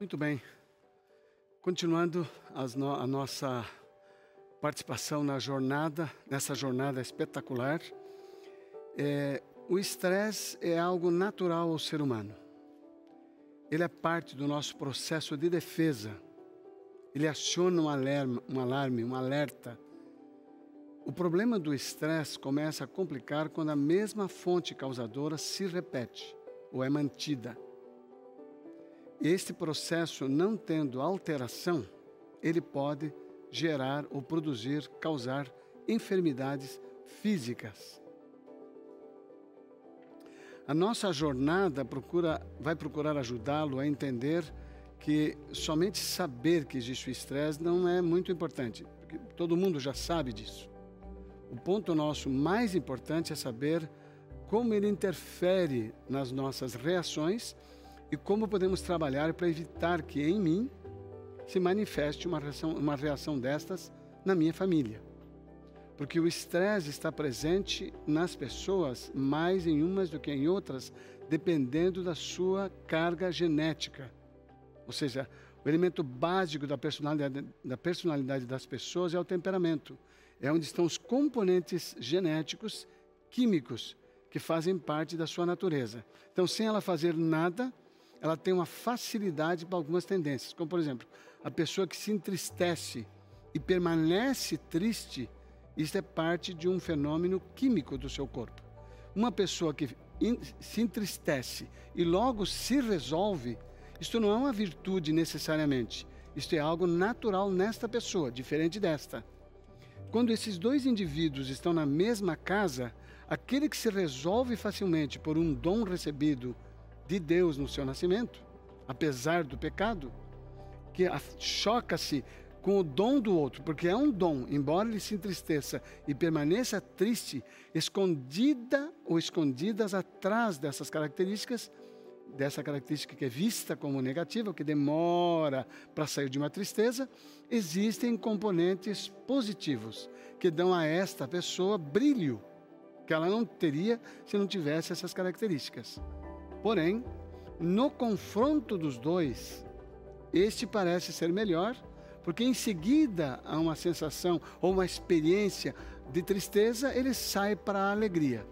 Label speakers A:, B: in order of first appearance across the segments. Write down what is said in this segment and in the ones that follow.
A: Muito bem. Continuando no, a nossa participação na jornada, nessa jornada espetacular, é, o estresse é algo natural ao ser humano. Ele é parte do nosso processo de defesa. Ele aciona um alarme, um, alarme, um alerta. O problema do estresse começa a complicar quando a mesma fonte causadora se repete ou é mantida. Este processo, não tendo alteração, ele pode gerar ou produzir, causar enfermidades físicas. A nossa jornada procura, vai procurar ajudá-lo a entender que somente saber que existe o estresse não é muito importante, porque todo mundo já sabe disso. O ponto nosso mais importante é saber como ele interfere nas nossas reações e como podemos trabalhar para evitar que em mim se manifeste uma reação, uma reação destas na minha família. Porque o estresse está presente nas pessoas mais em umas do que em outras, dependendo da sua carga genética. Ou seja, o elemento básico da personalidade, da personalidade das pessoas é o temperamento. É onde estão os componentes genéticos, químicos, que fazem parte da sua natureza. Então, sem ela fazer nada, ela tem uma facilidade para algumas tendências, como por exemplo, a pessoa que se entristece e permanece triste, isso é parte de um fenômeno químico do seu corpo. Uma pessoa que se entristece e logo se resolve, isto não é uma virtude necessariamente, isto é algo natural nesta pessoa, diferente desta. Quando esses dois indivíduos estão na mesma casa, aquele que se resolve facilmente por um dom recebido de Deus no seu nascimento, apesar do pecado, que choca-se com o dom do outro, porque é um dom, embora ele se entristeça e permaneça triste, escondida ou escondidas atrás dessas características, dessa característica que é vista como negativa, que demora para sair de uma tristeza, existem componentes positivos que dão a esta pessoa brilho que ela não teria se não tivesse essas características. Porém, no confronto dos dois, este parece ser melhor, porque em seguida há uma sensação ou uma experiência de tristeza, ele sai para a alegria.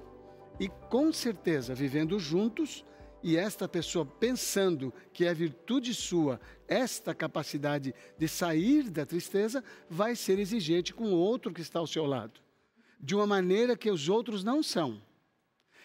A: E com certeza, vivendo juntos, e esta pessoa pensando que é virtude sua, esta capacidade de sair da tristeza, vai ser exigente com o outro que está ao seu lado, de uma maneira que os outros não são.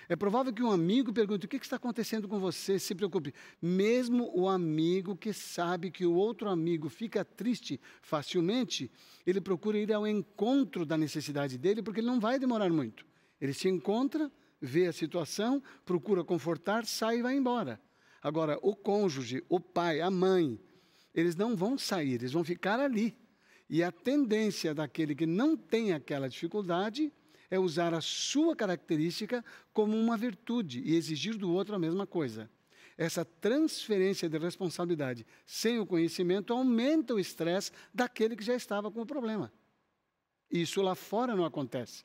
A: É provável que um amigo pergunte: o que está acontecendo com você? Se preocupe. Mesmo o amigo que sabe que o outro amigo fica triste facilmente, ele procura ir ao encontro da necessidade dele, porque ele não vai demorar muito. Ele se encontra, vê a situação, procura confortar, sai e vai embora. Agora, o cônjuge, o pai, a mãe, eles não vão sair, eles vão ficar ali. E a tendência daquele que não tem aquela dificuldade é usar a sua característica como uma virtude e exigir do outro a mesma coisa. Essa transferência de responsabilidade sem o conhecimento aumenta o estresse daquele que já estava com o problema. Isso lá fora não acontece.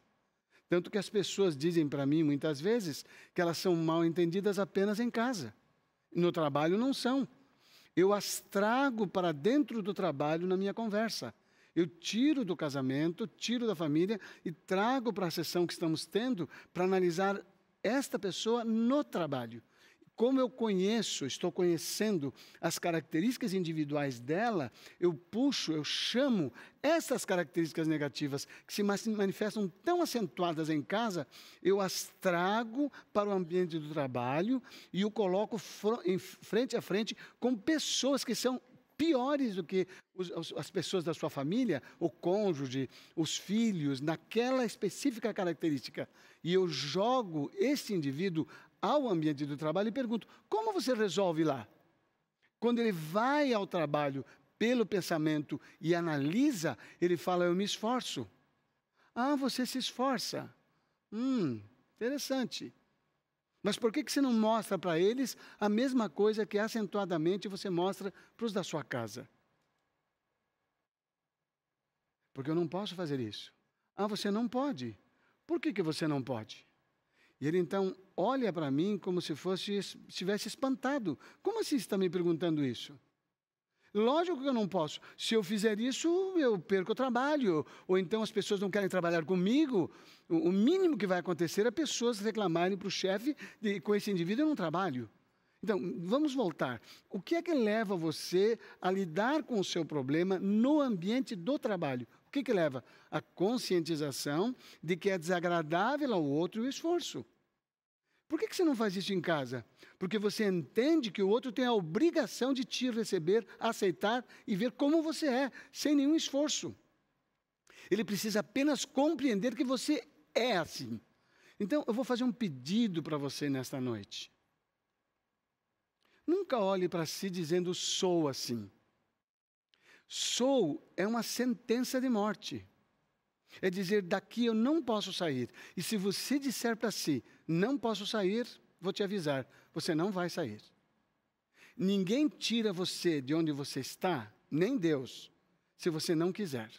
A: Tanto que as pessoas dizem para mim muitas vezes que elas são mal entendidas apenas em casa. No trabalho não são. Eu as trago para dentro do trabalho na minha conversa. Eu tiro do casamento, tiro da família e trago para a sessão que estamos tendo para analisar esta pessoa no trabalho. Como eu conheço, estou conhecendo as características individuais dela, eu puxo, eu chamo essas características negativas que se manifestam tão acentuadas em casa, eu as trago para o ambiente do trabalho e o coloco em frente a frente com pessoas que são piores do que os, as pessoas da sua família, o cônjuge, os filhos, naquela específica característica. E eu jogo esse indivíduo ao ambiente do trabalho e pergunto: como você resolve lá? Quando ele vai ao trabalho pelo pensamento e analisa, ele fala: eu me esforço. Ah, você se esforça. Hum, interessante. Mas por que, que você não mostra para eles a mesma coisa que acentuadamente você mostra para os da sua casa? Porque eu não posso fazer isso. Ah, você não pode. Por que, que você não pode? E ele então olha para mim como se fosse estivesse espantado. Como assim está me perguntando isso? Lógico que eu não posso. Se eu fizer isso, eu perco o trabalho. Ou então as pessoas não querem trabalhar comigo. O mínimo que vai acontecer é pessoas reclamarem para o chefe de com esse indivíduo eu não trabalho. Então, vamos voltar. O que é que leva você a lidar com o seu problema no ambiente do trabalho? O que, que leva? A conscientização de que é desagradável ao outro o esforço. Por que, você não faz isso em casa? Porque você entende que o outro tem a obrigação de te receber, aceitar e ver como você é, sem nenhum esforço. Ele precisa apenas compreender que você é assim. Então, eu vou fazer um pedido para você nesta noite. Nunca olhe para si dizendo sou assim. Sou é uma sentença de morte. É dizer daqui eu não posso sair. E se você disser para si não posso sair, vou te avisar, você não vai sair. Ninguém tira você de onde você está, nem Deus, se você não quiser.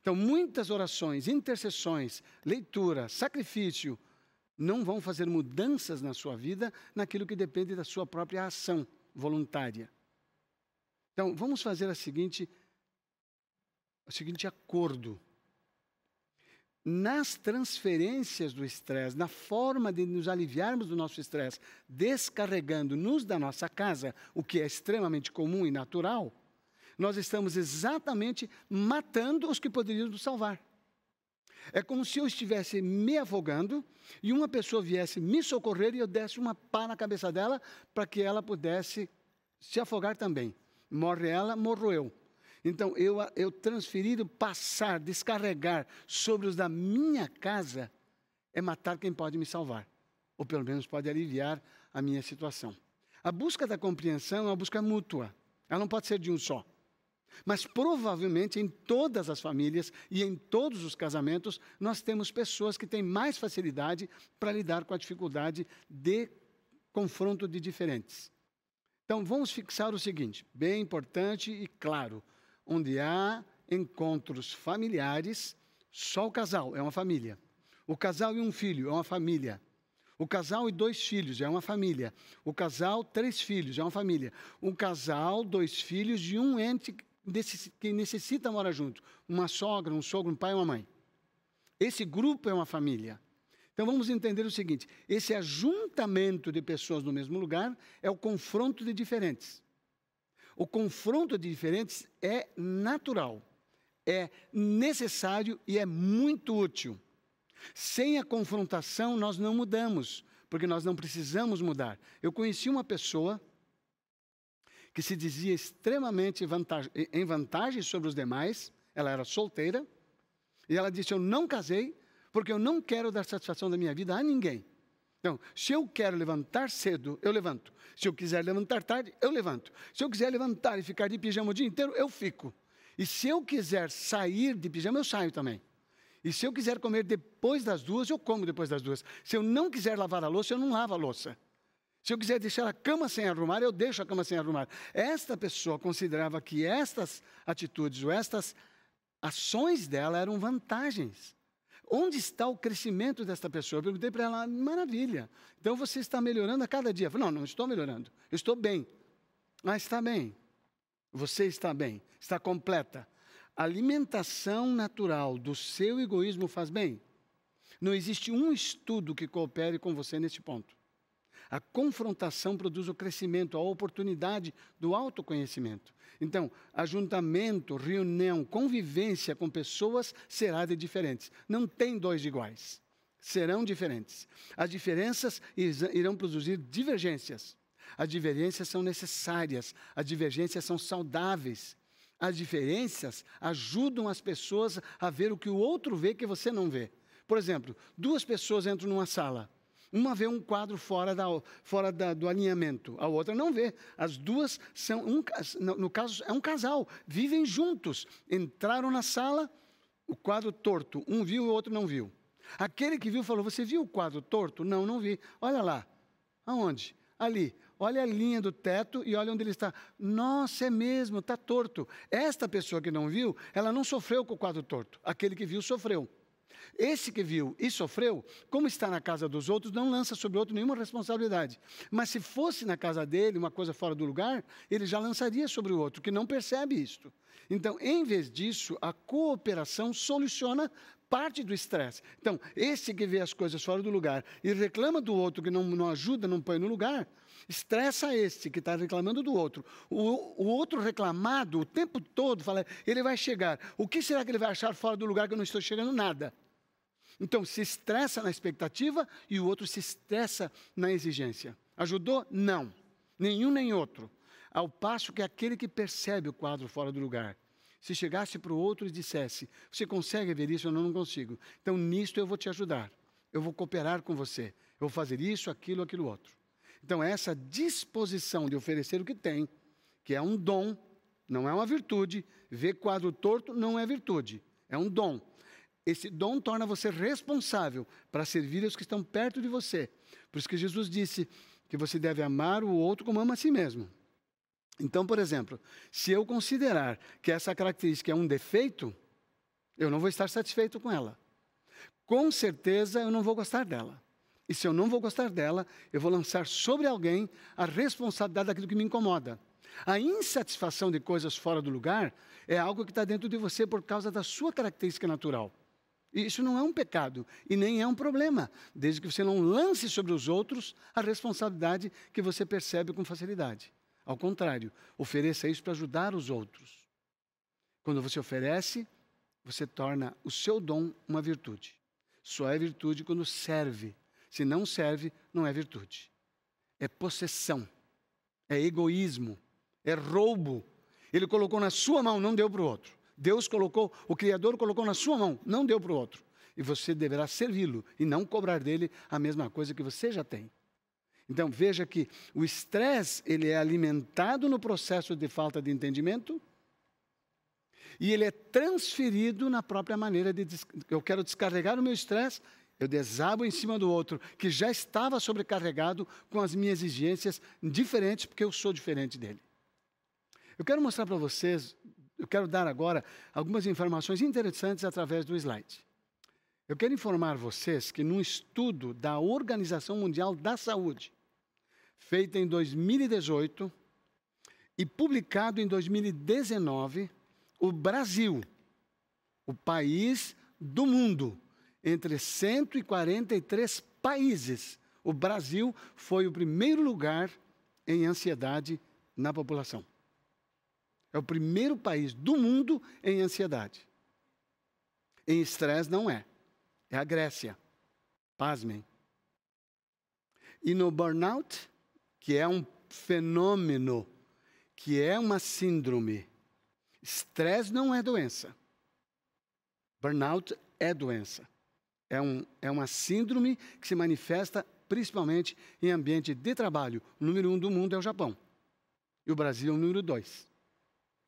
A: Então, muitas orações, intercessões, leitura, sacrifício, não vão fazer mudanças na sua vida naquilo que depende da sua própria ação voluntária. Então, vamos fazer a seguinte, o seguinte acordo. Nas transferências do estresse, na forma de nos aliviarmos do nosso estresse, descarregando-nos da nossa casa, o que é extremamente comum e natural, nós estamos exatamente matando os que poderiam nos salvar. É como se eu estivesse me afogando e uma pessoa viesse me socorrer e eu desse uma pá na cabeça dela para que ela pudesse se afogar também. Morre ela, morro eu. Então, eu, eu transferir, passar, descarregar sobre os da minha casa é matar quem pode me salvar, ou pelo menos pode aliviar a minha situação. A busca da compreensão é uma busca mútua, ela não pode ser de um só. Mas provavelmente em todas as famílias e em todos os casamentos, nós temos pessoas que têm mais facilidade para lidar com a dificuldade de confronto de diferentes. Então vamos fixar o seguinte, bem importante e claro: onde há encontros familiares, só o casal é uma família. O casal e um filho é uma família. O casal e dois filhos é uma família. O casal, três filhos é uma família. Um casal, dois filhos de um ente que necessita morar junto. Uma sogra, um sogro, um pai e uma mãe. Esse grupo é uma família. Então vamos entender o seguinte: esse ajuntamento de pessoas no mesmo lugar é o confronto de diferentes. O confronto de diferentes é natural, é necessário e é muito útil. Sem a confrontação, nós não mudamos, porque nós não precisamos mudar. Eu conheci uma pessoa que se dizia extremamente em vantagem sobre os demais, ela era solteira, e ela disse: Eu não casei, porque eu não quero dar satisfação da minha vida a ninguém. Então, se eu quero levantar cedo, eu levanto. Se eu quiser levantar tarde, eu levanto. Se eu quiser levantar e ficar de pijama o dia inteiro, eu fico. E se eu quiser sair de pijama, eu saio também. E se eu quiser comer depois das duas, eu como depois das duas. Se eu não quiser lavar a louça, eu não lavo a louça. Se eu quiser deixar a cama sem arrumar, eu deixo a cama sem arrumar. Esta pessoa considerava que estas atitudes ou estas ações dela eram vantagens. Onde está o crescimento desta pessoa? Eu perguntei para ela, maravilha. Então você está melhorando a cada dia. Falei, não, não estou melhorando. Eu estou bem. Mas está bem. Você está bem. Está completa. A alimentação natural do seu egoísmo faz bem. Não existe um estudo que coopere com você neste ponto. A confrontação produz o crescimento, a oportunidade do autoconhecimento. Então, ajuntamento, reunião, convivência com pessoas será de diferentes. Não tem dois iguais. Serão diferentes. As diferenças irão produzir divergências. As divergências são necessárias, as divergências são saudáveis. As diferenças ajudam as pessoas a ver o que o outro vê que você não vê. Por exemplo, duas pessoas entram numa sala. Uma vê um quadro fora, da, fora da, do alinhamento, a outra não vê. As duas são, um, no caso, é um casal, vivem juntos. Entraram na sala, o quadro torto, um viu e o outro não viu. Aquele que viu falou: Você viu o quadro torto? Não, não vi. Olha lá. Aonde? Ali. Olha a linha do teto e olha onde ele está. Nossa, é mesmo, está torto. Esta pessoa que não viu, ela não sofreu com o quadro torto. Aquele que viu sofreu. Esse que viu e sofreu, como está na casa dos outros, não lança sobre o outro nenhuma responsabilidade. Mas se fosse na casa dele uma coisa fora do lugar, ele já lançaria sobre o outro, que não percebe isto. Então, em vez disso, a cooperação soluciona parte do estresse. Então, esse que vê as coisas fora do lugar e reclama do outro que não, não ajuda, não põe no lugar, estressa esse que está reclamando do outro. O, o, outro reclamado o tempo todo fala, ele vai chegar. O que será que ele vai achar fora do lugar que eu não estou chegando? Nada. Então, se estressa na expectativa e o outro se estressa na exigência. Ajudou? Não. Nenhum nem outro. Ao passo que aquele que percebe o quadro fora do lugar, se chegasse para o outro e dissesse: Você consegue ver isso? Eu não, consigo. Então, nisto eu vou te ajudar. Eu vou cooperar com você. Eu vou fazer isso, aquilo, aquilo outro. Então, essa disposição de oferecer o que tem, que é um dom, não é uma virtude. Ver quadro torto não é virtude, é um dom. Esse dom torna você responsável para servir os que estão perto de você. Por isso que Jesus disse que você deve amar o outro como ama a si mesmo. Então, por exemplo, se eu considerar que essa característica é um defeito, eu não vou estar satisfeito com ela. Com certeza eu não vou gostar dela. E se eu não vou gostar dela, eu vou lançar sobre alguém a responsabilidade daquilo que me incomoda. A insatisfação de coisas fora do lugar é algo que está dentro de você por causa da sua característica natural. Isso não é um pecado e nem é um problema, desde que você não lance sobre os outros a responsabilidade que você percebe com facilidade. Ao contrário, ofereça isso para ajudar os outros. Quando você oferece, você torna o seu dom uma virtude. Só é virtude quando serve. Se não serve, não é virtude. É possessão, é egoísmo, é roubo. Ele colocou na sua mão, não deu para o outro. Deus colocou, o Criador colocou na sua mão, não deu para o outro. E você deverá servi-lo e não cobrar dele a mesma coisa que você já tem. Então veja que o estresse ele é alimentado no processo de falta de entendimento e ele é transferido na própria maneira de eu quero descarregar o meu estresse, eu desabo em cima do outro que já estava sobrecarregado com as minhas exigências diferentes porque eu sou diferente dele. Eu quero mostrar para vocês quero dar agora algumas informações interessantes através do slide. Eu quero informar vocês que num estudo da Organização Mundial da Saúde, feito em 2018 e publicado em 2019, o Brasil, o país do mundo, entre 143 países, o Brasil foi o primeiro lugar em ansiedade na população. É o primeiro país do mundo em ansiedade. Em estresse não é. É a Grécia. Pasmem. E no burnout, que é um fenômeno, que é uma síndrome. Estresse não é doença. Burnout é doença. É, um, é uma síndrome que se manifesta principalmente em ambiente de trabalho. O número um do mundo é o Japão. E o Brasil é o número dois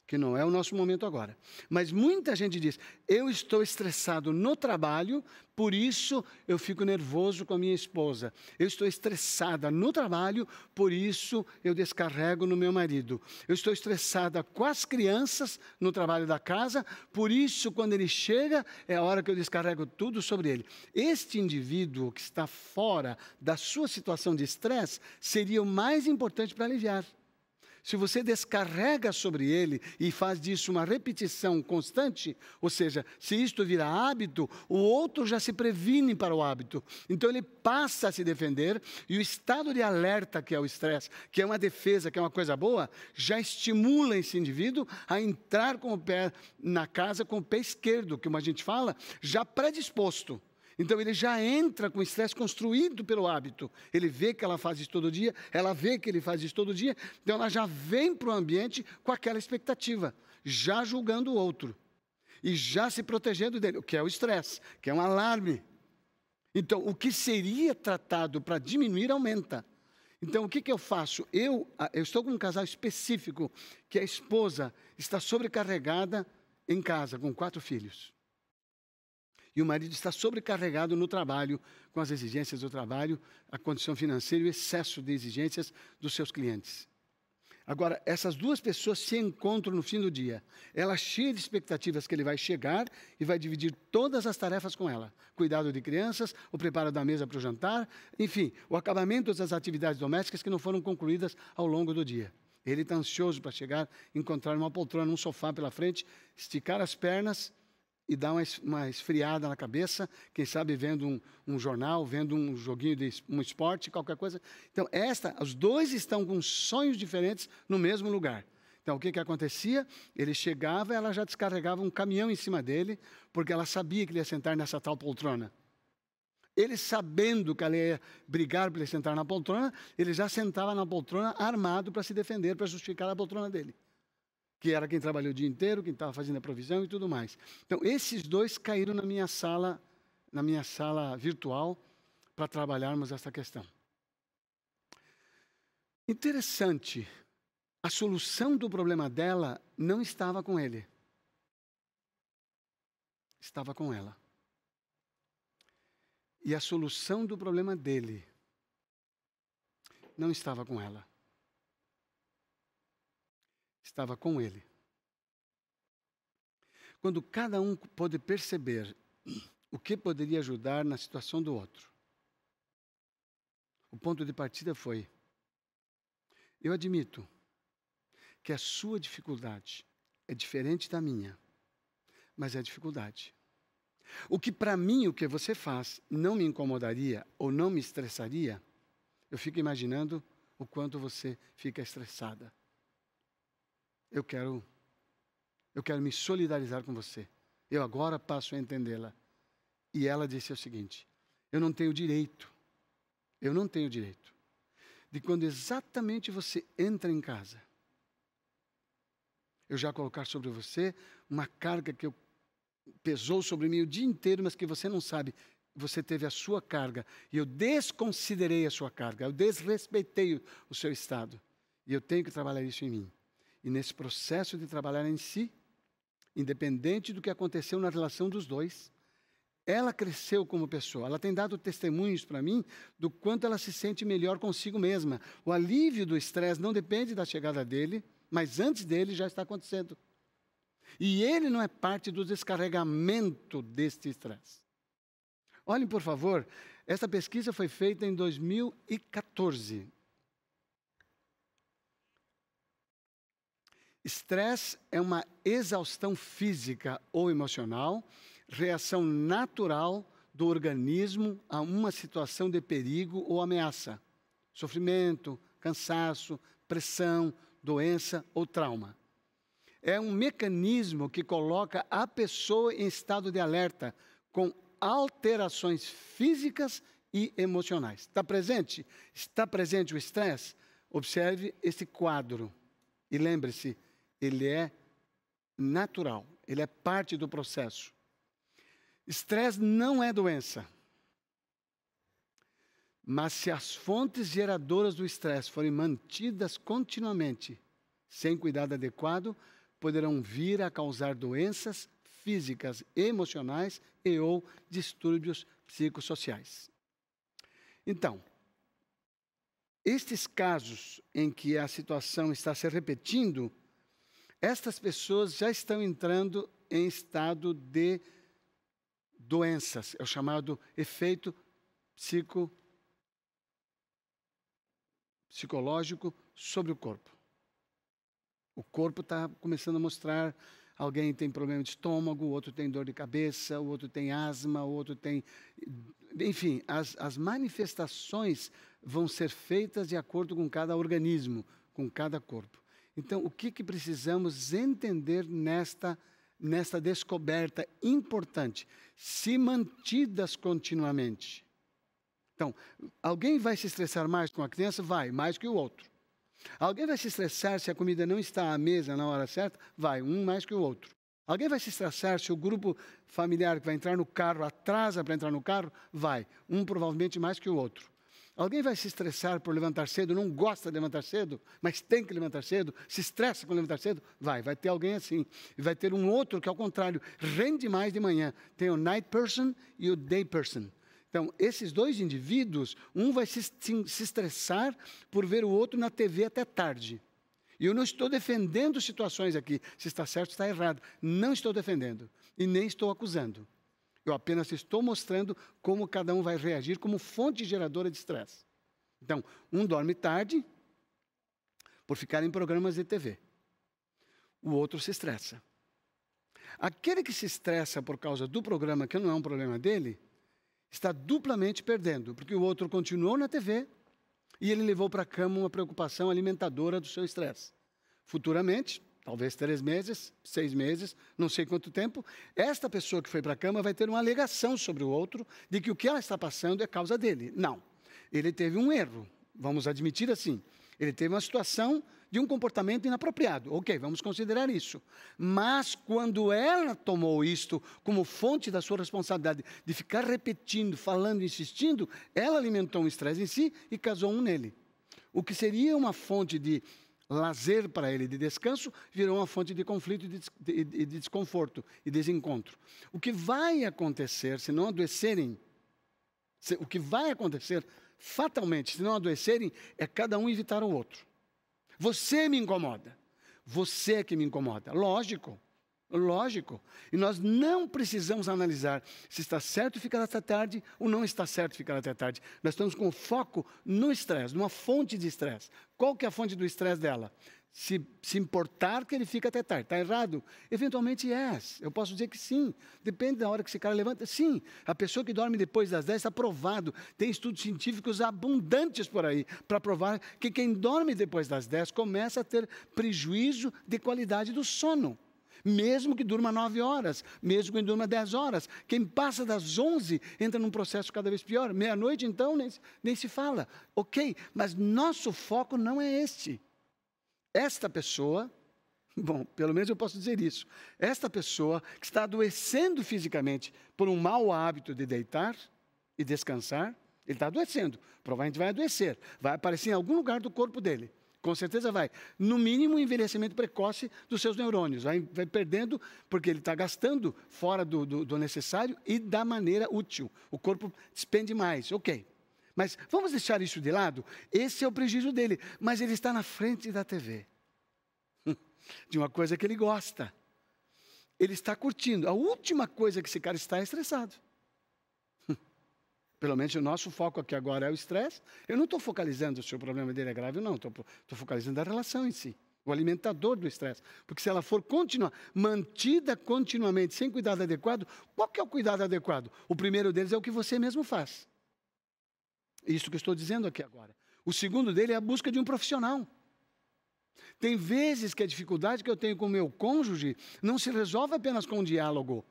A: que não é o nosso momento agora. Mas muita gente diz: eu estou estressado no trabalho, por isso eu fico nervoso com a minha esposa. Eu estou estressada no trabalho, por isso eu descarrego no meu marido. Eu estou estressada com as crianças no trabalho da casa, por isso quando ele chega é a hora que eu descarrego tudo sobre ele. Este indivíduo que está fora da sua situação de estresse seria o mais importante para aliviar. Se você descarrega sobre ele e faz disso uma repetição constante, ou seja, se isto virar hábito, o outro já se previne para o hábito. Então ele passa a se defender e o estado de alerta, que é o estresse, que é uma defesa, que é uma coisa boa, já estimula esse indivíduo a entrar com o pé na casa com o pé esquerdo, como a gente fala, já predisposto. Então ele já entra com estresse construído pelo hábito. Ele vê que ela faz isso todo dia, ela vê que ele faz isso todo dia, então ela já vem para o ambiente com aquela expectativa, já julgando o outro e já se protegendo dele, o que é o estresse, que é um alarme. Então, o que seria tratado para diminuir aumenta. Então, o que, que eu faço? Eu, eu estou com um casal específico que a esposa está sobrecarregada em casa com quatro filhos e o marido está sobrecarregado no trabalho, com as exigências do trabalho, a condição financeira e o excesso de exigências dos seus clientes. Agora, essas duas pessoas se encontram no fim do dia. Ela cheia de expectativas que ele vai chegar e vai dividir todas as tarefas com ela: cuidado de crianças, o preparo da mesa para o jantar, enfim, o acabamento das atividades domésticas que não foram concluídas ao longo do dia. Ele está ansioso para chegar, encontrar uma poltrona, um sofá pela frente, esticar as pernas e dar uma, uma esfriada na cabeça, quem sabe vendo um, um, jornal, vendo um joguinho de um esporte, qualquer coisa. Então, esta, os dois estão com sonhos diferentes no mesmo lugar. Então, o que, que acontecia? Ele chegava, ela já descarregava um caminhão em cima dele, porque ela sabia que ele ia sentar nessa tal poltrona. Ele, sabendo que ela ia brigar para ele sentar na poltrona, ele já sentava na poltrona armado para se defender, para justificar a poltrona dele que era quem trabalhou o dia inteiro, quem estava fazendo a provisão e tudo mais. Então, esses dois caíram na minha sala, na minha sala virtual, para trabalharmos essa questão. Interessante, a solução do problema dela não estava com ele. Estava com ela. E a solução do problema dele não estava com ela estava com ele. Quando cada um pôde perceber o que poderia ajudar na situação do outro, o ponto de partida foi: eu admito que a sua dificuldade é diferente da minha, mas é dificuldade. O que para mim, o que você faz, não me incomodaria ou não me estressaria, eu fico imaginando o quanto você fica estressada eu quero eu quero me solidarizar com você. Eu agora passo a entendê-la. E ela disse o seguinte: eu não tenho direito, eu não tenho direito de quando exatamente você entra em casa, eu já colocar sobre você uma carga que eu, pesou sobre mim o dia inteiro, mas que você não sabe. Você teve a sua carga e eu desconsiderei a sua carga, eu desrespeitei o seu estado. E eu tenho que trabalhar isso em mim. E nesse processo de trabalhar em si, independente do que aconteceu na relação dos dois, ela cresceu como pessoa. Ela tem dado testemunhos para mim do quanto ela se sente melhor consigo mesma. O alívio do estresse não depende da chegada dele, mas antes dele já está acontecendo. E ele não é parte do descarregamento deste estresse. Olhem, por favor, essa pesquisa foi feita em 2014. Estresse é uma exaustão física ou emocional, reação natural do organismo a uma situação de perigo ou ameaça. Sofrimento, cansaço, pressão, doença ou trauma. É um mecanismo que coloca a pessoa em estado de alerta, com alterações físicas e emocionais. Está presente? Está presente o estresse? Observe esse quadro. E lembre-se, ele é natural, ele é parte do processo. Estresse não é doença. Mas se as fontes geradoras do estresse forem mantidas continuamente, sem cuidado adequado, poderão vir a causar doenças físicas, emocionais e ou distúrbios psicossociais. Então, estes casos em que a situação está se repetindo, estas pessoas já estão entrando em estado de doenças, é o chamado efeito psico, psicológico sobre o corpo. O corpo está começando a mostrar. Alguém tem problema de estômago, o outro tem dor de cabeça, o outro tem asma, o outro tem. Enfim, as, as manifestações vão ser feitas de acordo com cada organismo, com cada corpo. Então, o que, que precisamos entender nesta, nesta descoberta importante? Se mantidas continuamente. Então, alguém vai se estressar mais com a criança? Vai, mais que o outro. Alguém vai se estressar se a comida não está à mesa na hora certa? Vai, um mais que o outro. Alguém vai se estressar se o grupo familiar que vai entrar no carro atrasa para entrar no carro? Vai, um provavelmente mais que o outro. Alguém vai se estressar por levantar cedo, não gosta de levantar cedo, mas tem que levantar cedo, se estressa com levantar cedo? Vai, vai ter alguém assim. E vai ter um outro que, ao contrário, rende mais de manhã. Tem o night person e o day person. Então, esses dois indivíduos, um vai se, se, se estressar por ver o outro na TV até tarde. E eu não estou defendendo situações aqui, se está certo ou está errado. Não estou defendendo e nem estou acusando. Eu apenas estou mostrando como cada um vai reagir como fonte geradora de estresse. Então, um dorme tarde por ficar em programas de TV. O outro se estressa. Aquele que se estressa por causa do programa, que não é um problema dele, está duplamente perdendo, porque o outro continuou na TV e ele levou para a cama uma preocupação alimentadora do seu estresse. Futuramente, talvez três meses, seis meses, não sei quanto tempo, esta pessoa que foi para a cama vai ter uma alegação sobre o outro de que o que ela está passando é causa dele. Não. Ele teve um erro, vamos admitir assim. Ele teve uma situação de um comportamento inapropriado. Ok, vamos considerar isso. Mas quando ela tomou isto como fonte da sua responsabilidade de ficar repetindo, falando, insistindo, ela alimentou um estresse em si e casou um nele. O que seria uma fonte de lazer para ele, de descanso, virou uma fonte de conflito e de, de, de desconforto e desencontro. O que vai acontecer se não adoecerem, o que vai acontecer fatalmente se não adoecerem é cada um evitar o outro. Você me incomoda. Você é que me incomoda. Lógico. Lógico. E nós não precisamos analisar se está certo ficar até tarde ou não está certo ficar até tarde. Nós estamos com foco no estresse, numa fonte de estresse. Qual que é a fonte do estresse dela? se, se importar que ele fica até tarde. Está errado? Eventualmente é. Eu posso dizer que sim. Depende da hora que esse cara levanta. Sim, a pessoa que dorme depois das 10 está provado. Tem estudos científicos abundantes por aí para provar que quem dorme depois das 10 começa a ter prejuízo de qualidade do sono. Mesmo que durma 9 horas, mesmo que durma 10 horas. Quem passa das 11 entra num processo cada vez pior. Meia-noite, então, nem, nem se fala. Ok, mas nosso foco não é este. Esta pessoa, bom, pelo menos eu posso dizer isso, esta pessoa que está adoecendo fisicamente por um mau hábito de deitar e descansar, ele está adoecendo, provavelmente vai adoecer, vai aparecer em algum lugar do corpo dele. Com certeza vai. No mínimo, envelhecimento precoce dos seus neurônios. Vai, vai perdendo, porque ele está gastando fora do, do, do necessário e da maneira útil. O corpo despende mais. Ok. Mas vamos deixar isso de lado? Esse é o prejuízo dele. Mas ele está na frente da TV. De uma coisa que ele gosta. Ele está curtindo. A última coisa que esse cara está é estressado. Pelo menos o nosso foco aqui agora é o estresse. Eu não estou focalizando se o problema dele é grave ou não. Estou focalizando a relação em si. O alimentador do estresse. Porque se ela for continuar, mantida continuamente, sem cuidado adequado, qual que é o cuidado adequado? O primeiro deles é o que você mesmo faz. Isso que eu estou dizendo aqui agora. O segundo dele é a busca de um profissional. Tem vezes que a dificuldade que eu tenho com o meu cônjuge não se resolve apenas com um diálogo.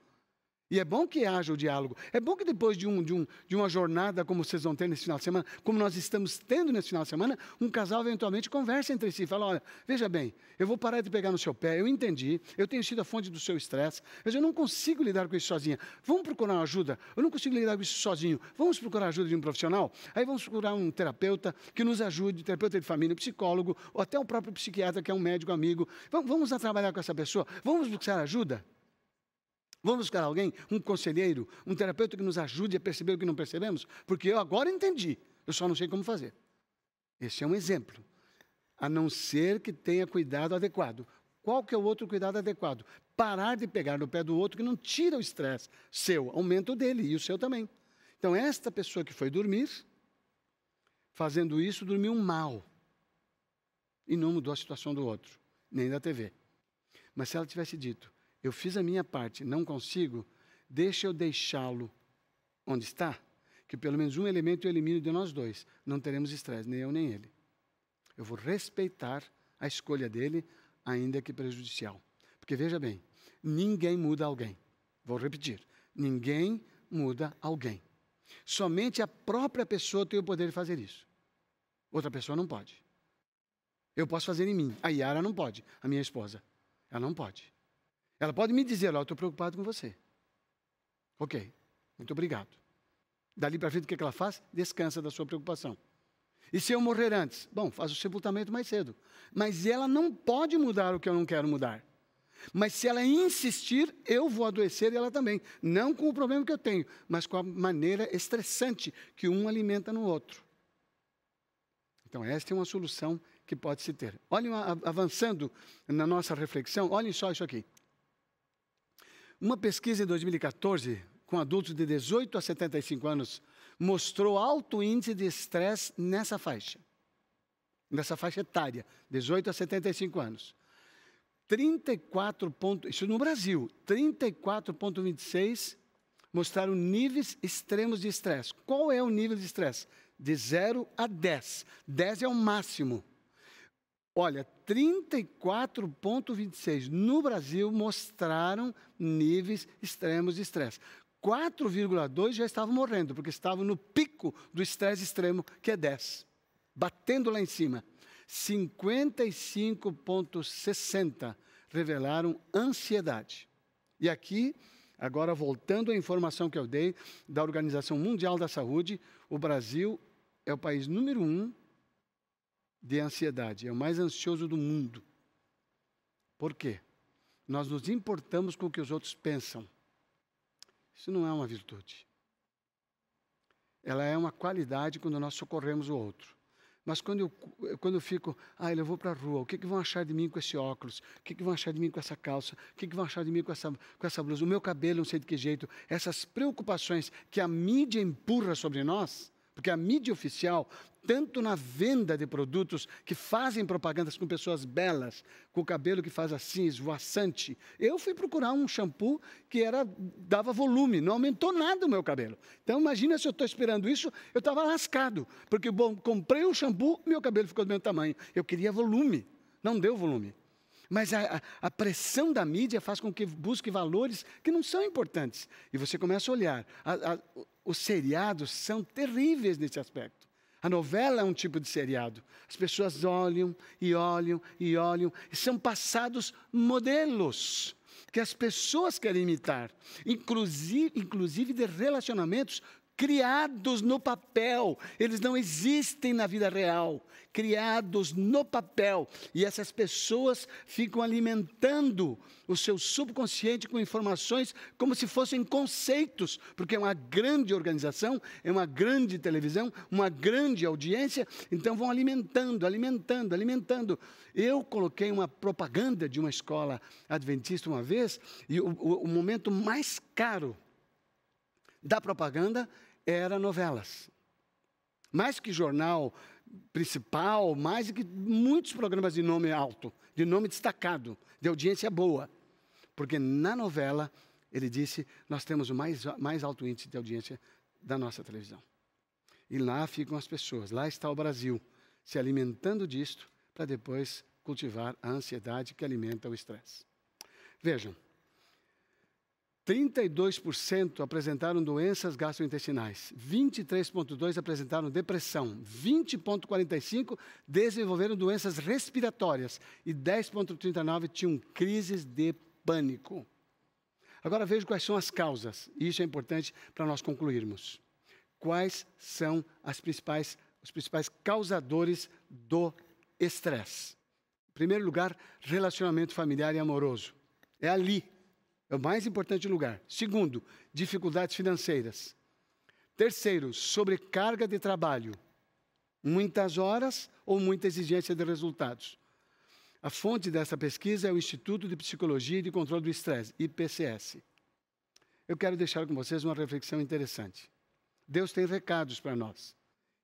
A: E é bom que haja o diálogo. É bom que depois de, um, de, um, de uma jornada como vocês vão ter nesse final de semana, como nós estamos tendo nesse final de semana, um casal eventualmente conversa entre si. Fala, olha, veja bem, eu vou parar de pegar no seu pé, eu entendi, eu tenho sido a fonte do seu estresse, mas eu não consigo lidar com isso sozinha. Vamos procurar ajuda? Eu não consigo lidar com isso sozinho. Vamos procurar ajuda de um profissional? Aí vamos procurar um terapeuta que nos ajude, terapeuta de família, psicólogo, ou até o próprio psiquiatra, que é um médico amigo. Vamos, vamos a trabalhar com essa pessoa? Vamos buscar ajuda? Vamos buscar alguém, um conselheiro, um terapeuta que nos ajude a perceber o que não percebemos? Porque eu agora entendi, eu só não sei como fazer. Esse é um exemplo. A não ser que tenha cuidado adequado. Qual que é o outro cuidado adequado? Parar de pegar no pé do outro que não tira o estresse seu, aumenta o dele e o seu também. Então, esta pessoa que foi dormir, fazendo isso, dormiu mal. E não mudou a situação do outro, nem da TV. Mas se ela tivesse dito, eu fiz a minha parte, não consigo, deixa eu deixá-lo onde está, que pelo menos um elemento eu elimino de nós dois. Não teremos estresse, nem eu nem ele. Eu vou respeitar a escolha dele, ainda que prejudicial. Porque veja bem, ninguém muda alguém. Vou repetir: ninguém muda alguém. Somente a própria pessoa tem o poder de fazer isso. Outra pessoa não pode. Eu posso fazer em mim. A Yara não pode, a minha esposa. Ela não pode. Ela pode me dizer, ó, estou preocupado com você. Ok, muito obrigado. Dali para frente, o que, ela faz? Descansa da sua preocupação. E se eu morrer antes? Bom, faz o sepultamento mais cedo. Mas ela não pode mudar o que eu não quero mudar. Mas se ela insistir, eu vou adoecer e ela também. Não com o problema que eu tenho, mas com a maneira estressante que um alimenta no outro. Então, esta é uma solução que pode se ter. Olhem, avançando na nossa reflexão, olhem só isso aqui. Uma pesquisa em 2014 com adultos de 18 a 75 anos mostrou alto índice de estresse nessa faixa. Nessa faixa etária, 18 a 75 anos. 34 ponto, isso no Brasil, 34,26 mostraram níveis extremos de estresse. Qual é o nível de estresse? De 0 a 10. 10 é o máximo. Olha, 34,26 no Brasil mostraram níveis extremos de estresse. 4,2 já estavam morrendo, porque estavam no pico do estresse extremo, que é 10, batendo lá em cima. 55,60 revelaram ansiedade. E aqui, agora voltando à informação que eu dei da Organização Mundial da Saúde, o Brasil é o país número um de ansiedade, é o mais ansioso do mundo. Por quê? Nós nos importamos com o que os outros pensam. Isso não é uma virtude. Ela é uma qualidade quando nós socorremos o outro. Mas quando eu, quando eu fico, ah, eu vou para a rua, o que, que vão achar de mim com esse óculos? O que, que vão achar de mim com essa calça? O que, que vão achar de mim com essa, com essa blusa? O meu cabelo, não sei de que jeito. Essas preocupações que a mídia empurra sobre nós, porque a mídia oficial tanto na venda de produtos que fazem propagandas com pessoas belas, com o cabelo que faz assim, esvoaçante. Eu fui procurar um shampoo que era dava volume, não aumentou nada o meu cabelo. Então imagina se eu estou esperando isso, eu estava lascado, porque bom, comprei um shampoo, meu cabelo ficou do mesmo tamanho. Eu queria volume, não deu volume. Mas a, a, a, pressão da mídia faz com que busque valores que não são importantes. E você começa a olhar. A, os seriados são terríveis nesse aspecto. A novela é um tipo de seriado. As pessoas olham e olham e olham, e são passados modelos que as pessoas querem imitar, inclusive, inclusive de relacionamentos criados no papel, eles não existem na vida real, criados no papel. E essas pessoas ficam alimentando o seu subconsciente com informações como se fossem conceitos, porque é uma grande organização, é uma grande televisão, uma grande audiência, então vão alimentando, alimentando, alimentando. Eu coloquei uma propaganda de uma escola adventista uma vez, e o, o, o momento mais caro da propaganda era novelas. Mais que jornal principal, mais que muitos programas de nome alto, de nome destacado, de audiência boa. Porque na novela, ele disse, nós temos o mais, mais alto índice de audiência da nossa televisão. E lá ficam as pessoas, lá está o Brasil, se alimentando disto, para depois cultivar a ansiedade que alimenta o estresse. Vejam, 32% apresentaram doenças gastrointestinais, 23,2% apresentaram depressão, 20,45% desenvolveram doenças respiratórias e 10,39% tinham crises de pânico. Agora veja quais são as causas, e isso é importante para nós concluirmos. Quais são principais, os principais causadores do estresse? Em primeiro lugar, relacionamento familiar e amoroso. É ali é o mais importante lugar. Segundo, dificuldades financeiras. Terceiro, sobrecarga de trabalho. Muitas horas ou muita exigência de resultados. A fonte dessa pesquisa é o Instituto de Psicologia e de Controle do Estresse, IPCS. Eu quero deixar com vocês uma reflexão interessante. Deus tem recados para nós,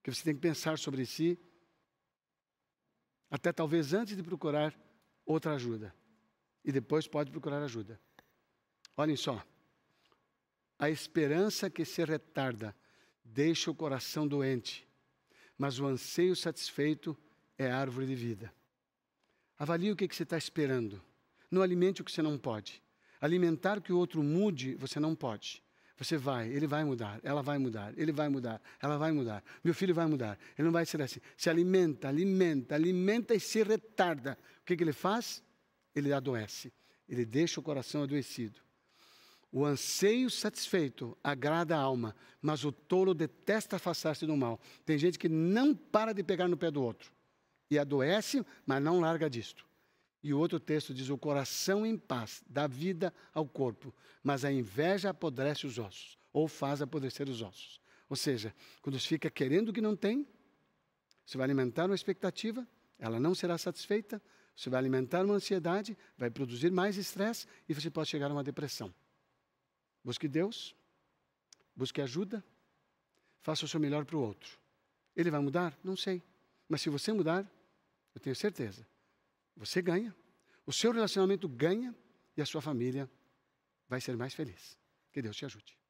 A: que você tem que pensar sobre si, até talvez antes de procurar outra ajuda. E depois pode procurar ajuda. Olhem só. A esperança que se retarda deixa o coração doente, mas o anseio satisfeito é árvore de vida. Avalie o que, que você está esperando. Não alimente o que você não pode. Alimentar que o outro mude, você não pode. Você vai, ele vai mudar, ela vai mudar, ele vai mudar, ela vai mudar, meu filho vai mudar, ele não vai ser assim. Se alimenta, alimenta, alimenta e se retarda. O que, que ele faz? Ele adoece, ele deixa o coração adoecido. O anseio satisfeito agrada a alma, mas o tolo detesta afastar-se do mal. Tem gente que não para de pegar no pé do outro e adoece, mas não larga disto. E o outro texto diz: O coração em paz dá vida ao corpo, mas a inveja apodrece os ossos, ou faz apodrecer os ossos. Ou seja, quando você fica querendo o que não tem, você vai alimentar uma expectativa, Ela não será satisfeita, você vai alimentar uma ansiedade, vai produzir mais estresse e você pode chegar a uma depressão. Busque Deus, busque ajuda, faça o seu melhor para o outro. Ele vai mudar? Não sei. Mas se você mudar, eu tenho certeza, você ganha, o seu relacionamento ganha e a sua família vai ser mais feliz. Que Deus te ajude.